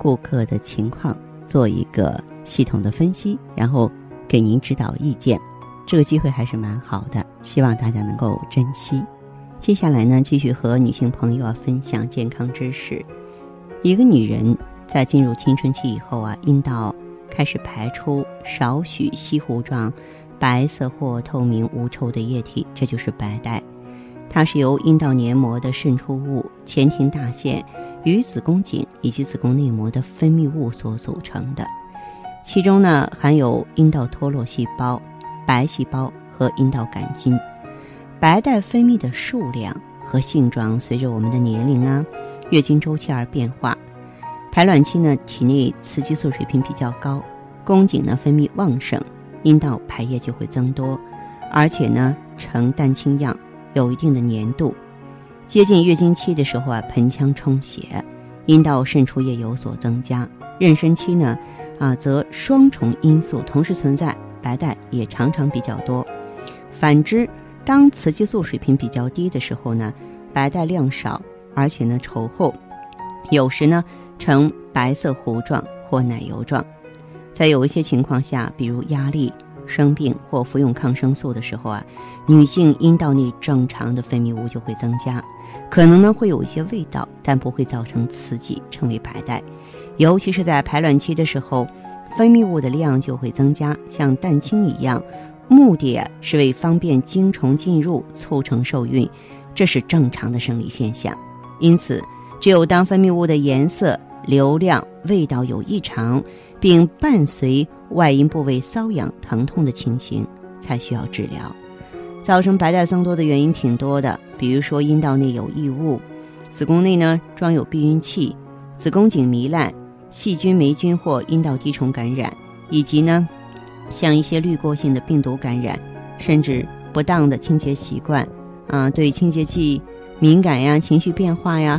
顾客的情况做一个系统的分析，然后给您指导意见。这个机会还是蛮好的，希望大家能够珍惜。接下来呢，继续和女性朋友啊分享健康知识。一个女人在进入青春期以后啊，阴道。开始排出少许稀糊状、白色或透明无臭的液体，这就是白带。它是由阴道黏膜的渗出物、前庭大腺与子宫颈以及子宫内膜的分泌物所组成的。其中呢，含有阴道脱落细胞、白细胞和阴道杆菌。白带分泌的数量和性状随着我们的年龄啊、月经周期而变化。排卵期呢，体内雌激素水平比较高，宫颈呢分泌旺盛，阴道排液就会增多，而且呢呈蛋清样，有一定的粘度。接近月经期的时候啊，盆腔充血，阴道渗出液有所增加。妊娠期呢，啊则双重因素同时存在，白带也常常比较多。反之，当雌激素水平比较低的时候呢，白带量少，而且呢稠厚，有时呢。呈白色糊状或奶油状，在有一些情况下，比如压力、生病或服用抗生素的时候啊，女性阴道内正常的分泌物就会增加，可能呢会有一些味道，但不会造成刺激，称为白带。尤其是在排卵期的时候，分泌物的量就会增加，像蛋清一样，目的是为方便精虫进入，促成受孕，这是正常的生理现象。因此，只有当分泌物的颜色。流量、味道有异常，并伴随外阴部位瘙痒、疼痛的情形，才需要治疗。造成白带增多的原因挺多的，比如说阴道内有异物，子宫内呢装有避孕器，子宫颈糜烂，细菌、霉菌或阴道滴虫感染，以及呢像一些滤过性的病毒感染，甚至不当的清洁习惯，啊，对清洁剂敏感呀，情绪变化呀。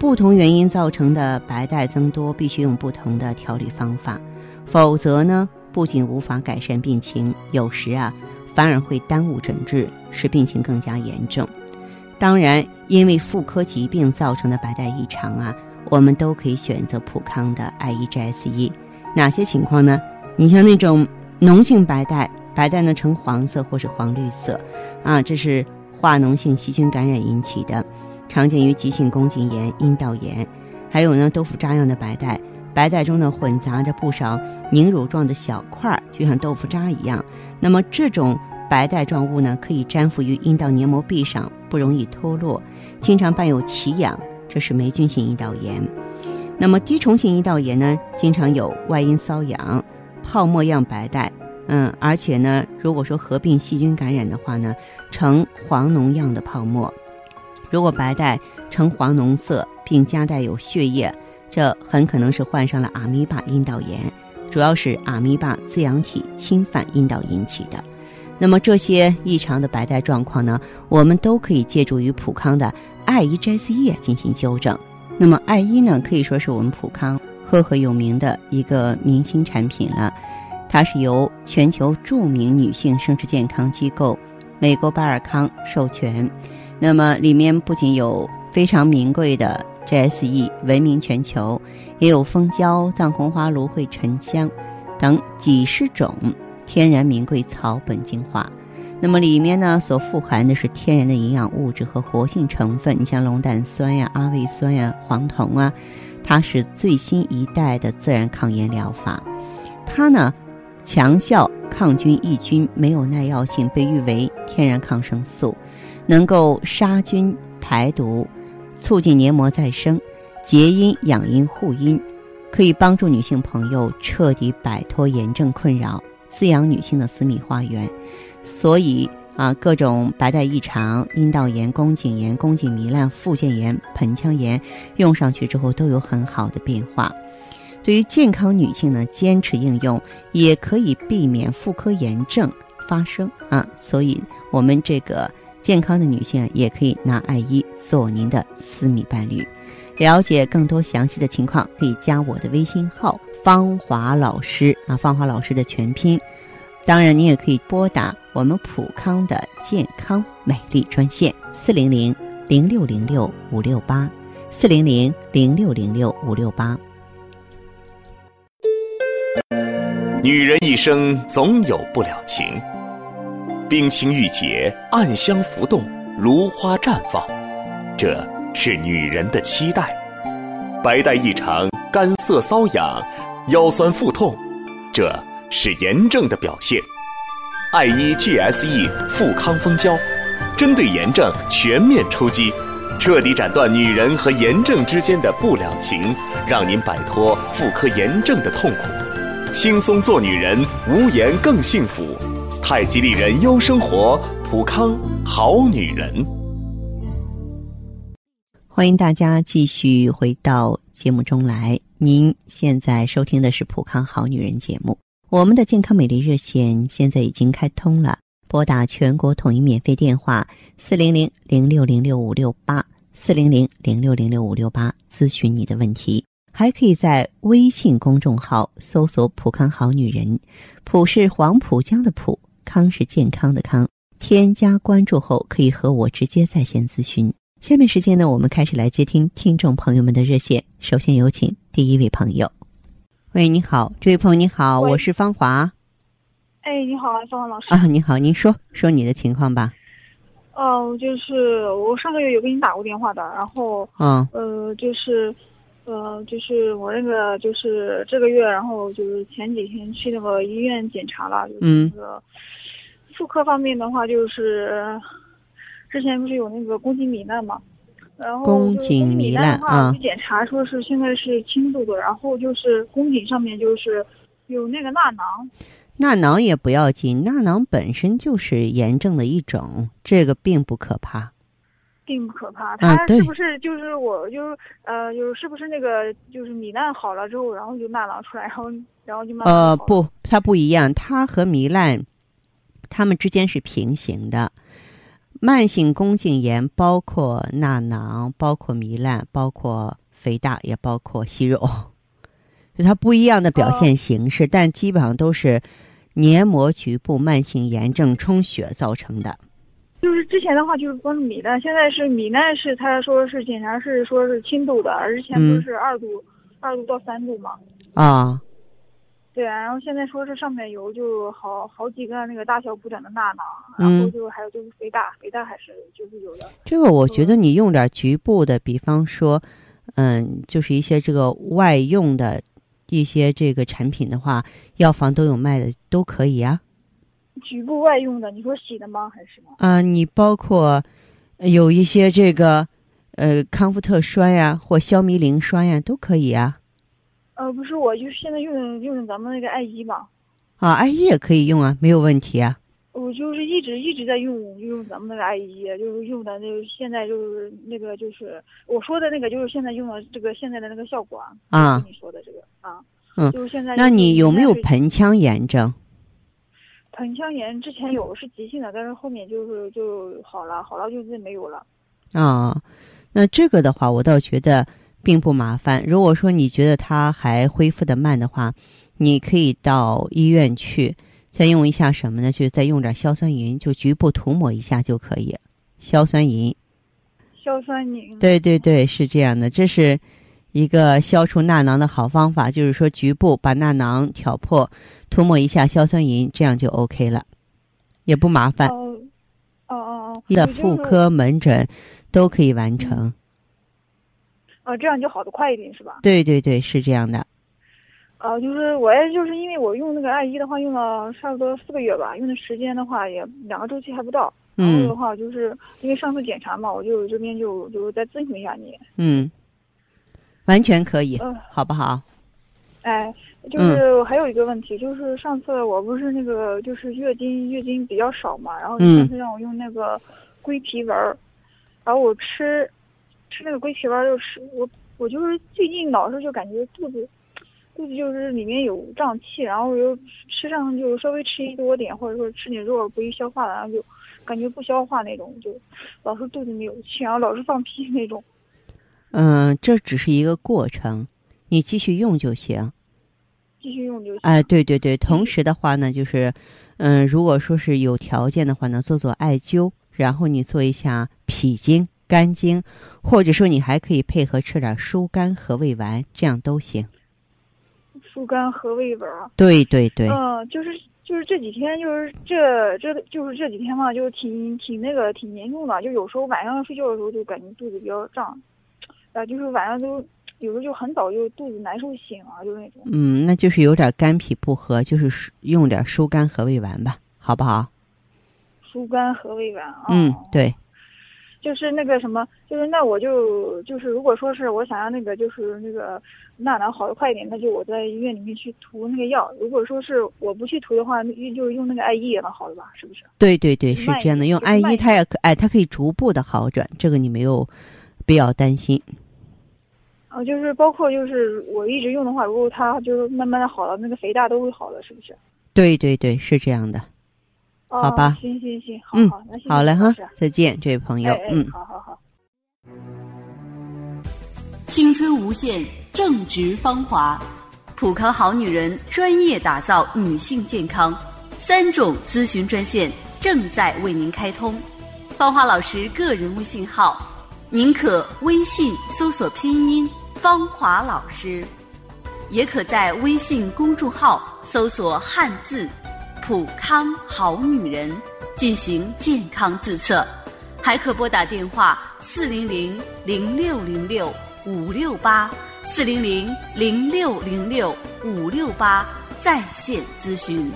不同原因造成的白带增多，必须用不同的调理方法，否则呢，不仅无法改善病情，有时啊，反而会耽误诊治，使病情更加严重。当然，因为妇科疾病造成的白带异常啊，我们都可以选择普康的 I E G S E。哪些情况呢？你像那种脓性白带，白带呢呈黄色或是黄绿色，啊，这是化脓性细菌感染引起的。常见于急性宫颈炎、阴道炎，还有呢豆腐渣样的白带，白带中呢混杂着不少凝乳状的小块，就像豆腐渣一样。那么这种白带状物呢，可以粘附于阴道黏膜壁上，不容易脱落，经常伴有奇痒，这是霉菌性阴道炎。那么滴虫性阴道炎呢，经常有外阴瘙痒、泡沫样白带，嗯，而且呢，如果说合并细菌感染的话呢，呈黄脓样的泡沫。如果白带呈黄脓色，并夹带有血液，这很可能是患上了阿米巴阴道炎，主要是阿米巴滋养体侵犯阴道引起的。那么这些异常的白带状况呢，我们都可以借助于普康的艾依 G S 液进行纠正。那么艾依呢，可以说是我们普康赫赫有名的一个明星产品了，它是由全球著名女性生殖健康机构美国巴尔康授权。那么里面不仅有非常名贵的 GSE，闻名全球，也有蜂胶、藏红花、芦荟、沉香等几十种天然名贵草本精华。那么里面呢所富含的是天然的营养物质和活性成分，你像龙胆酸呀、阿魏酸呀、黄酮啊，它是最新一代的自然抗炎疗法。它呢强效抗菌抑菌，没有耐药性，被誉为天然抗生素。能够杀菌排毒，促进黏膜再生，结阴养阴护阴，可以帮助女性朋友彻底摆脱炎症困扰，滋养女性的私密花园。所以啊，各种白带异常、阴道炎、宫颈炎、宫颈糜烂、附件炎、盆腔炎，用上去之后都有很好的变化。对于健康女性呢，坚持应用也可以避免妇科炎症发生啊。所以，我们这个健康的女性，也可以拿艾依做您的私密伴侣。了解更多详细的情况，可以加我的微信号“芳华老师”啊，芳华老师的全拼。当然，你也可以拨打我们普康的健康美丽专线四零零零六零六五六八四零零零六零六五六八。女人一生总有不了情，冰清玉洁，暗香浮动，如花绽放，这是女人的期待；白带异常，干涩瘙痒，腰酸腹痛，这是炎症的表现。艾依 GSE 富康蜂胶，针对炎症全面出击，彻底斩断女人和炎症之间的不了情，让您摆脱妇科炎症的痛苦。轻松做女人，无炎更幸福。太极丽人优生活，普康好女人。欢迎大家继续回到节目中来。您现在收听的是普康好女人节目。我们的健康美丽热线现在已经开通了，拨打全国统一免费电话四零零零六零六五六八四零零零六零六五六八咨询你的问题。还可以在微信公众号搜索“浦康好女人”，浦是黄浦江的浦，康是健康的康。添加关注后，可以和我直接在线咨询。下面时间呢，我们开始来接听听众朋友们的热线。首先有请第一位朋友。喂，你好，这位朋友你好，我是芳华。哎，你好，芳华老师。啊，你好，您说说你的情况吧。哦，就是我上个月有给你打过电话的，然后，嗯，呃，就是。呃，就是我那个，就是这个月，然后就是前几天去那个医院检查了，就是那个妇科方面的话，就是之前不是有那个宫颈糜烂嘛，然后宫颈糜烂啊，去检查说是现在是轻度的，然后就是宫颈上面就是有那个纳囊，纳囊也不要紧，纳囊本身就是炎症的一种，这个并不可怕。并不可怕，它是不是就是我就是呃就是是不是那个就是糜烂好了之后，然后就纳囊出来，然后然后就慢慢呃不，它不一样，它和糜烂，它们之间是平行的。慢性宫颈炎包括纳囊，包括糜烂，包括肥大，也包括息肉，就它不一样的表现形式，但基本上都是黏膜局部慢性炎症充血造成的。就是之前的话就是光糜烂，现在是糜烂是他说是检查是说是轻度的，而之前不是二度，二度到三度嘛。啊。对啊，然后现在说是上面有就好好几个那个大小不等的钠囊，然后就还有就是肥大，肥大还是就是有的。这个我觉得你用点局部的，比方说，嗯，就是一些这个外用的一些这个产品的话，药房都有卖的，都可以啊。局部外用的，你说洗的吗？还是什么？啊，你包括有一些这个呃康复特栓呀，或消糜灵栓呀，都可以啊。呃，不是，我就是现在用用咱们那个艾依嘛。啊，艾依也可以用啊，没有问题啊。我就是一直一直在用用咱们那个艾依，就是用的，就是现在就是那个就是我说的那个，就是现在用的这个现在的那个效果啊。啊。你说的这个啊。嗯。就是现在。那你有没有盆腔炎症？盆腔炎之前有是急性的，但是后面就是就好了，好了就是没有了。啊，那这个的话，我倒觉得并不麻烦。如果说你觉得它还恢复的慢的话，你可以到医院去，再用一下什么呢？就再用点硝酸银，就局部涂抹一下就可以。硝酸银。硝酸银。对对对，是这样的，这是。一个消除纳囊的好方法，就是说局部把纳囊挑破，涂抹一下硝酸银，这样就 OK 了，也不麻烦。哦哦哦。的妇科门诊都可以完成。哦，这样就好的快一点是吧？对对对，是这样的。呃，就是我也就是因为我用那个艾依的话，用了差不多四个月吧，用的时间的话也两个周期还不到。然后的话，就是因为上次检查嘛，我就这边就就再咨询一下你。嗯。完全可以，好不好？哎，就是还有一个问题，就是上次我不是那个就是月经月经比较少嘛，然后上次让我用那个龟皮丸儿，然后我吃吃那个龟皮丸儿，就吃我我就是最近老是就感觉肚子肚子就是里面有胀气，然后又吃上就稍微吃一多点，或者说吃点肉不易消化的，然后就感觉不消化那种，就老是肚子里有气，然后老是放屁那种。嗯，这只是一个过程，你继续用就行。继续用就行。哎，对对对，同时的话呢，就是，嗯，如果说是有条件的话呢，做做艾灸，然后你做一下脾经、肝经，或者说你还可以配合吃点疏肝和胃丸，这样都行。疏肝和胃丸。对对对。嗯，就是就是这几天，就是这这就是这几天嘛，就是挺挺那个挺严重的，就有时候晚上睡觉的时候就感觉肚子比较胀。啊，就是晚上都有时候就很早就肚子难受醒了，就那种。嗯，那就是有点肝脾不和，就是用点疏肝和胃丸吧，好不好？疏肝和胃丸啊。嗯，对。就是那个什么，就是那我就就是如果说是我想要那个就是那个娜娜好的快一点，那就我在医院里面去涂那个药。如果说是我不去涂的话，那就是用那个艾叶也能好的吧？是不是？对对对，是这样的。用艾叶它也可哎，它可以逐步的好转，这个你没有必要担心。啊，就是包括就是我一直用的话，如果它就是慢慢的好了，那个肥大都会好的，是不是？对对对，是这样的。好吧。行行行，好好，那好嘞哈，再见，这位朋友。嗯，好好好。青春无限，正值芳华，普康好女人专业打造女性健康，三种咨询专线正在为您开通。芳华老师个人微信号，您可微信搜索拼音。芳华老师，也可在微信公众号搜索汉字“普康好女人”进行健康自测，还可拨打电话四零零零六零六五六八四零零零六零六五六八在线咨询。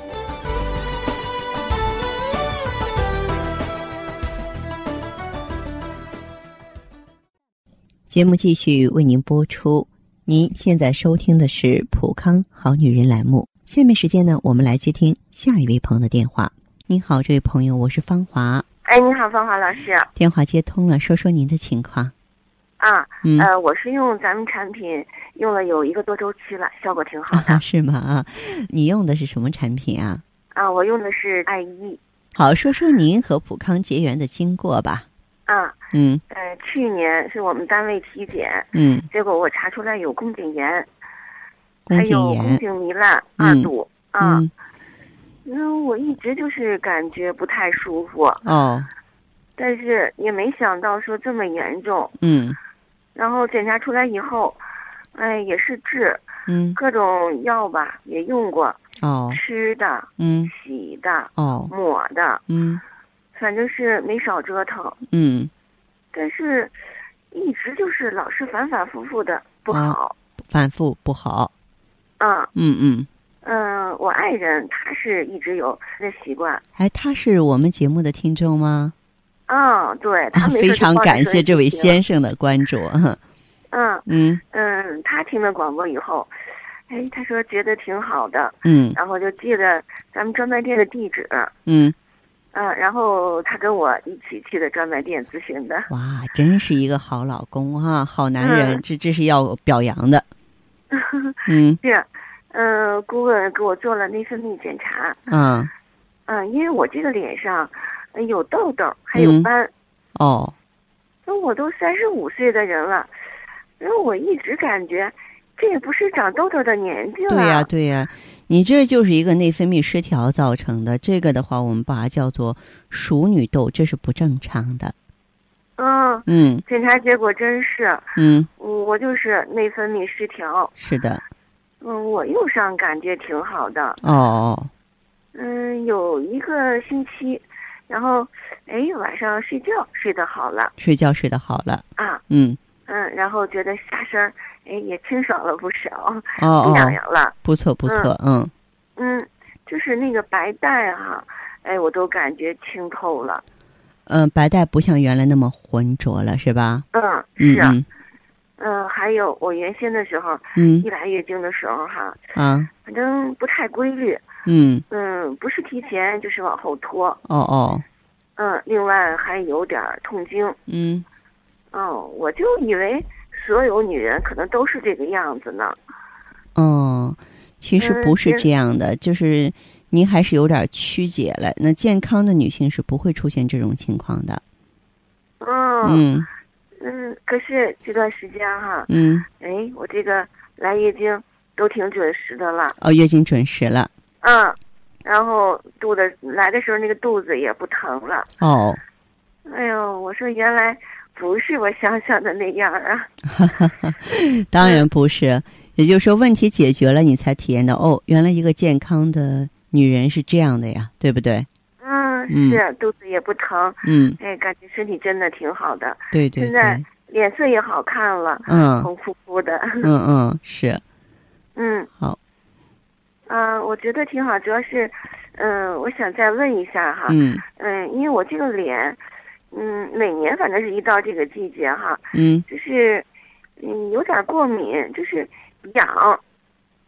节目继续为您播出。您现在收听的是《普康好女人》栏目。下面时间呢，我们来接听下一位朋友的电话。您好，这位朋友，我是芳华。哎，你好，芳华老师。电话接通了，说说您的情况。啊，呃，我是用咱们产品用了有一个多周期了，效果挺好的。是吗？啊，你用的是什么产品啊？啊，我用的是艾一。好，说说您和普康结缘的经过吧。啊，嗯，呃，去年是我们单位体检，嗯，结果我查出来有宫颈炎，宫颈炎，宫颈糜烂二度，啊，那我一直就是感觉不太舒服，哦，但是也没想到说这么严重，嗯，然后检查出来以后，哎，也是治，嗯，各种药吧也用过，哦，吃的，嗯，洗的，哦，抹的，嗯。反正是没少折腾，嗯，但是，一直就是老是反反复复的不好，反复不好，啊，嗯嗯，嗯，我爱人他是一直有这习惯，哎，他是我们节目的听众吗？啊，对，他非常感谢这位先生的关注，嗯。嗯。嗯，他听了广播以后，哎，他说觉得挺好的，嗯，然后就记得咱们专卖店的地址，嗯。嗯，然后他跟我一起去的专卖店咨询的。哇，真是一个好老公哈，好男人，这这是要表扬的。嗯，是，嗯，顾问给我做了内分泌检查。嗯，嗯，因为我这个脸上有痘痘，还有斑。哦，那我都三十五岁的人了，然后我一直感觉这也不是长痘痘的年纪了。对呀，对呀。你这就是一个内分泌失调造成的，这个的话，我们把它叫做熟女痘，这是不正常的。嗯嗯，检查结果真是，嗯，我就是内分泌失调。是的。嗯，我用上感觉挺好的。哦。嗯，有一个星期，然后，哎，晚上睡觉睡得好了。睡觉睡得好了。啊。嗯。嗯，然后觉得下身。哎，也清爽了不少，不痒痒了，不错不错，嗯，嗯，就是那个白带哈，哎，我都感觉清透了，嗯，白带不像原来那么浑浊了，是吧？嗯，是，嗯，还有我原先的时候，嗯，一来月经的时候哈，啊，反正不太规律，嗯，嗯，不是提前就是往后拖，哦哦，嗯，另外还有点痛经，嗯，哦，我就以为。所有女人可能都是这个样子呢，哦，其实不是这样的，就是您还是有点曲解了。那健康的女性是不会出现这种情况的。嗯嗯，可是这段时间哈，嗯，哎，我这个来月经都挺准时的了。哦，月经准时了。嗯，然后肚子来的时候那个肚子也不疼了。哦。哎呦，我说原来不是我想象的那样啊！当然不是，也就是说问题解决了，你才体验到哦，原来一个健康的女人是这样的呀，对不对？嗯，是肚子也不疼，嗯，哎，感觉身体真的挺好的，对对，现在脸色也好看了，嗯，红扑扑的，嗯嗯是，嗯。好，嗯，我觉得挺好，主要是，嗯，我想再问一下哈，嗯。嗯，因为我这个脸。嗯，每年反正是一到这个季节哈，嗯，就是嗯有点过敏，就是痒，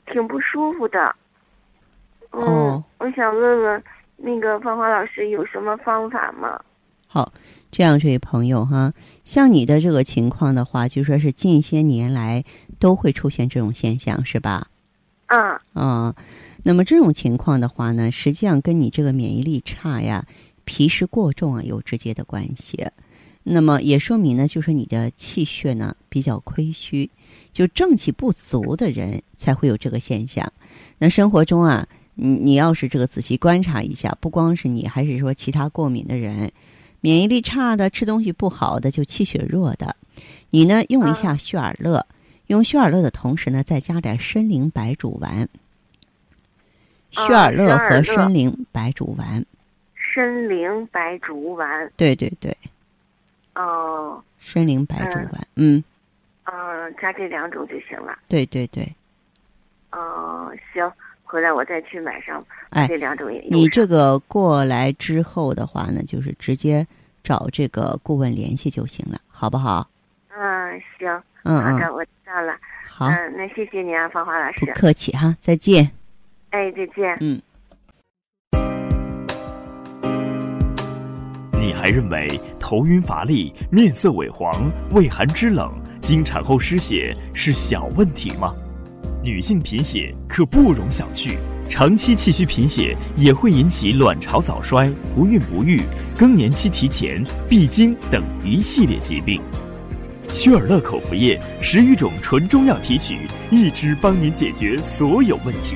挺不舒服的。哦，我想问问那个芳华老师有什么方法吗？好，这样这位朋友哈，像你的这个情况的话，就说是近些年来都会出现这种现象，是吧？嗯。啊，那么这种情况的话呢，实际上跟你这个免疫力差呀。脾湿过重啊，有直接的关系，那么也说明呢，就是你的气血呢比较亏虚，就正气不足的人才会有这个现象。那生活中啊，你你要是这个仔细观察一下，不光是你，还是说其他过敏的人，免疫力差的、吃东西不好的、就气血弱的，你呢用一下血尔乐，用血尔乐的同时呢，再加点参苓白术丸，血尔乐和参苓白术丸。参苓白术丸，对对对，哦，参苓白术丸，嗯，嗯，加这两种就行了。对对对，哦，行，回来我再去买上，哎，这两种也。你这个过来之后的话呢，就是直接找这个顾问联系就行了，好不好？嗯，行，嗯好的，我知道了。好，嗯，那谢谢您啊，芳华老师。不客气哈，再见。哎，再见。嗯。你还认为头晕乏力、面色萎黄、畏寒肢冷、经产后失血是小问题吗？女性贫血可不容小觑，长期气虚贫血也会引起卵巢早衰、不孕不育、更年期提前、闭经等一系列疾病。薛尔乐口服液十余种纯中药提取，一支帮您解决所有问题。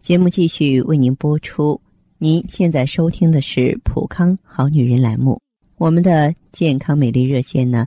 节目继续为您播出。您现在收听的是《普康好女人》栏目，我们的健康美丽热线呢，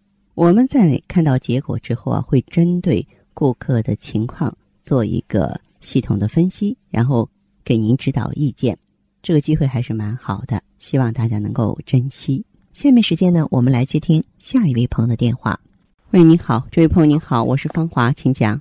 我们在看到结果之后啊，会针对顾客的情况做一个系统的分析，然后给您指导意见。这个机会还是蛮好的，希望大家能够珍惜。下面时间呢，我们来接听下一位朋友的电话。喂，你好，这位朋友您好，我是芳华，请讲。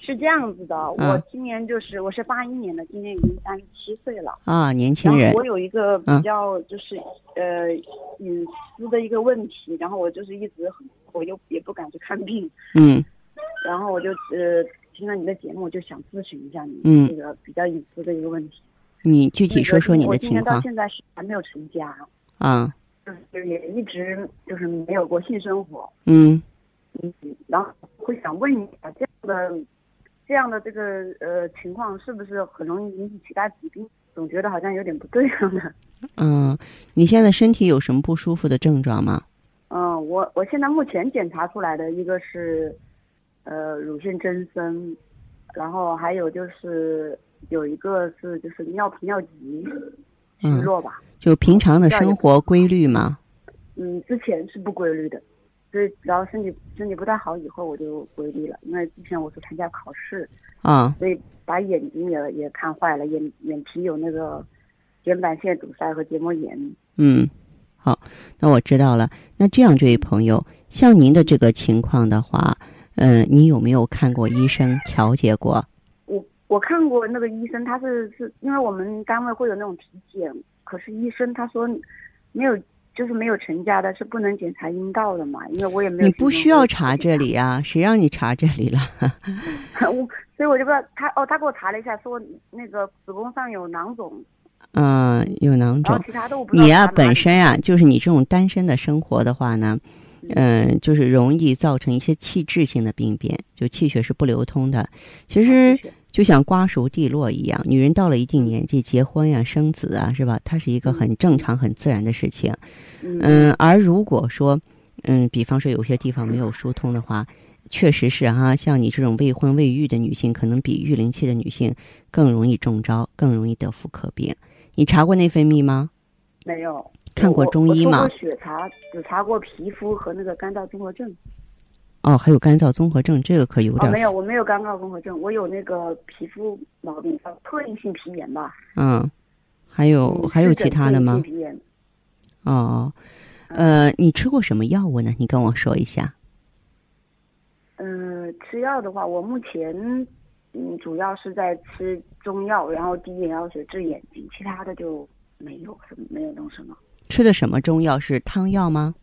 是这样子的，我今年就是我是八一年的，今年已经三十七岁了啊，年轻人。我有一个比较就是呃隐私的一个问题，然后我就是一直我又也不敢去看病，嗯，然后我就呃听了你的节目，就想咨询一下你这个比较隐私的一个问题。你具体说说你的情况。我今年到现在是还没有成家啊，就是也一直就是没有过性生活。嗯嗯，然后会想问一下这样的。这样的这个呃情况是不是很容易引起其他疾病？总觉得好像有点不对样的。嗯，你现在身体有什么不舒服的症状吗？嗯，我我现在目前检查出来的一个是，呃，乳腺增生，然后还有就是有一个是就是尿频尿急，虚弱吧。就平常的生活规律吗？嗯，之前是不规律的。所以，然后身体身体不太好以后，我就规律了。因为之前我是参加考试，啊，所以把眼睛也也看坏了，眼眼皮有那个睑板腺堵塞和结膜炎。嗯，好，那我知道了。那这样，这位朋友，像您的这个情况的话，嗯，你有没有看过医生调节过？我我看过那个医生，他是是因为我们单位会有那种体检，可是医生他说没有，就是没有成家的是不能检查阴道的嘛，因为我也没有。你不需要查这里啊，谁让你查这里了？我所以我就不知道他哦，他给我查了一下，说那个子宫上有囊肿。嗯，有囊肿。你呀，本身啊，就是你这种单身的生活的话呢，嗯，就是容易造成一些气滞性的病变，就气血是不流通的。其实就像瓜熟蒂落一样，女人到了一定年纪，结婚呀、生子啊，是吧？它是一个很正常、很自然的事情。嗯，而如果说，嗯，比方说有些地方没有疏通的话，确实是哈，像你这种未婚未育的女性，可能比育龄期的女性更容易中招，更容易得妇科病。你查过内分泌吗？没有。看过中医吗？血查只查过皮肤和那个干燥综合症。哦，还有干燥综合症，这个可有点。没有，我没有干燥综合症，我有那个皮肤毛病，叫特异性皮炎吧。嗯，还有还有其他的吗？皮炎。哦，呃，你吃过什么药物呢？你跟我说一下。嗯，吃药的话，我目前。嗯，主要是在吃中药，然后滴眼药水治眼睛，其他的就没有什么，没有弄什么。吃的什么中药？是汤药吗？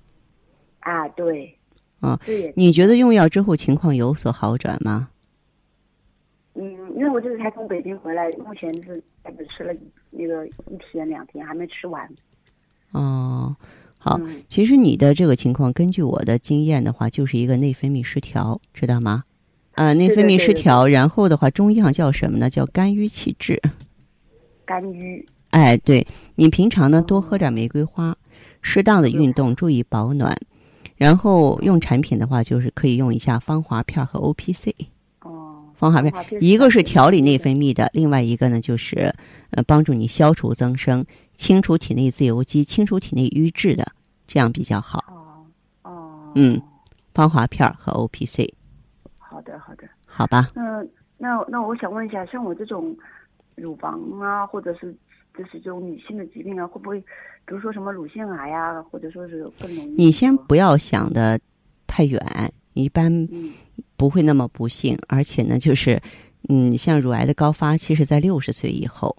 啊，对。啊，你觉得用药之后情况有所好转吗？嗯，因为我就是才从北京回来，目前是只吃了那个一天两天，还没吃完。哦，好，其实你的这个情况，根据我的经验的话，就是一个内分泌失调，知道吗？呃，内分泌失调，然后的话，中医上叫什么呢？叫肝郁气滞。肝郁。哎，对你平常呢，多喝点玫瑰花，适当的运动，注意保暖，然后用产品的话，就是可以用一下芳华片和 O P C。哦。芳华片，一个是调理内分泌的，另外一个呢，就是呃，帮助你消除增生、清除体内自由基、清除体内瘀滞的，这样比较好。哦。哦。嗯，芳华片和 O P C。好的，好的，好吧。那那那我想问一下，像我这种乳房啊，或者是就是这种女性的疾病啊，会不会，比如说什么乳腺癌啊，或者说是更容易？你先不要想的太远，一般不会那么不幸。而且呢，就是嗯，像乳癌的高发其实在六十岁以后。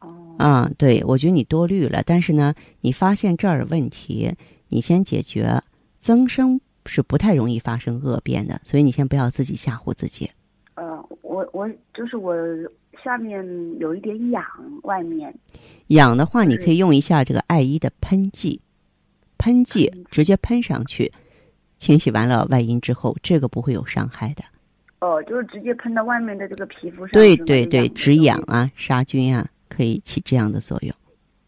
哦。啊，对，我觉得你多虑了。但是呢，你发现这儿问题，你先解决增生。是不太容易发生恶变的，所以你先不要自己吓唬自己。呃，我我就是我下面有一点痒，外面痒的话，你可以用一下这个艾依的喷剂，喷剂直接喷上去，清洗完了外阴之后，这个不会有伤害的。哦，就是直接喷到外面的这个皮肤上。对对对，止痒啊，杀菌啊，可以起这样的作用。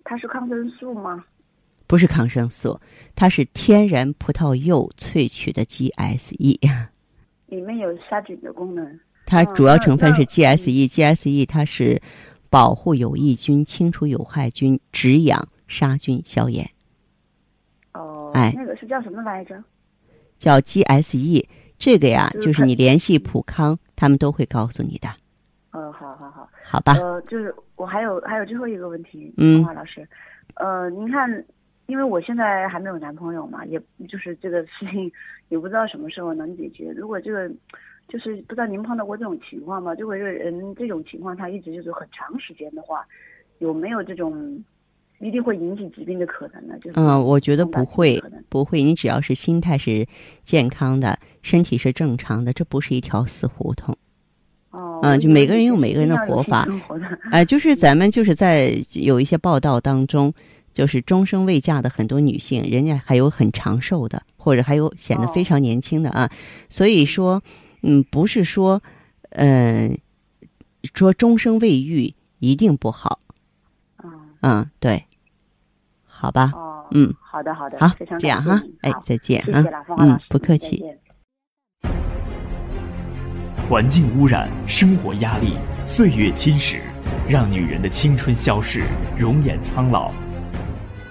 它是抗生素吗？不是抗生素，它是天然葡萄柚萃取的 GSE，里面有杀菌的功能。它主要成分是 GSE，GSE 它是保护有益菌、清除有害菌、止痒、杀菌、消炎。哦，哎，那个是叫什么来着？叫 GSE，这个呀，就是你联系普康，他们都会告诉你的。嗯，好好好，好吧。呃，就是我还有还有最后一个问题，嗯，华老师，呃，您看。因为我现在还没有男朋友嘛，也就是这个事情也不知道什么时候能解决。如果这个就是不知道您碰到过这种情况吗？就会人这种情况，他一直就是很长时间的话，有没有这种一定会引起疾病的可能呢？就是嗯，我觉得不会，不会。你只要是心态是健康的，身体是正常的，这不是一条死胡同。哦，嗯，就每个人有每个人的活法。哎，就是咱们就是在有一些报道当中。就是终生未嫁的很多女性，人家还有很长寿的，或者还有显得非常年轻的啊。所以说，嗯，不是说，嗯，说终生未育一定不好。嗯嗯，对，好吧。哦，嗯，好的好的，好，非常这样哈，哎，再见哈，嗯，不客气。环境污染、生活压力、岁月侵蚀，让女人的青春消逝，容颜苍老。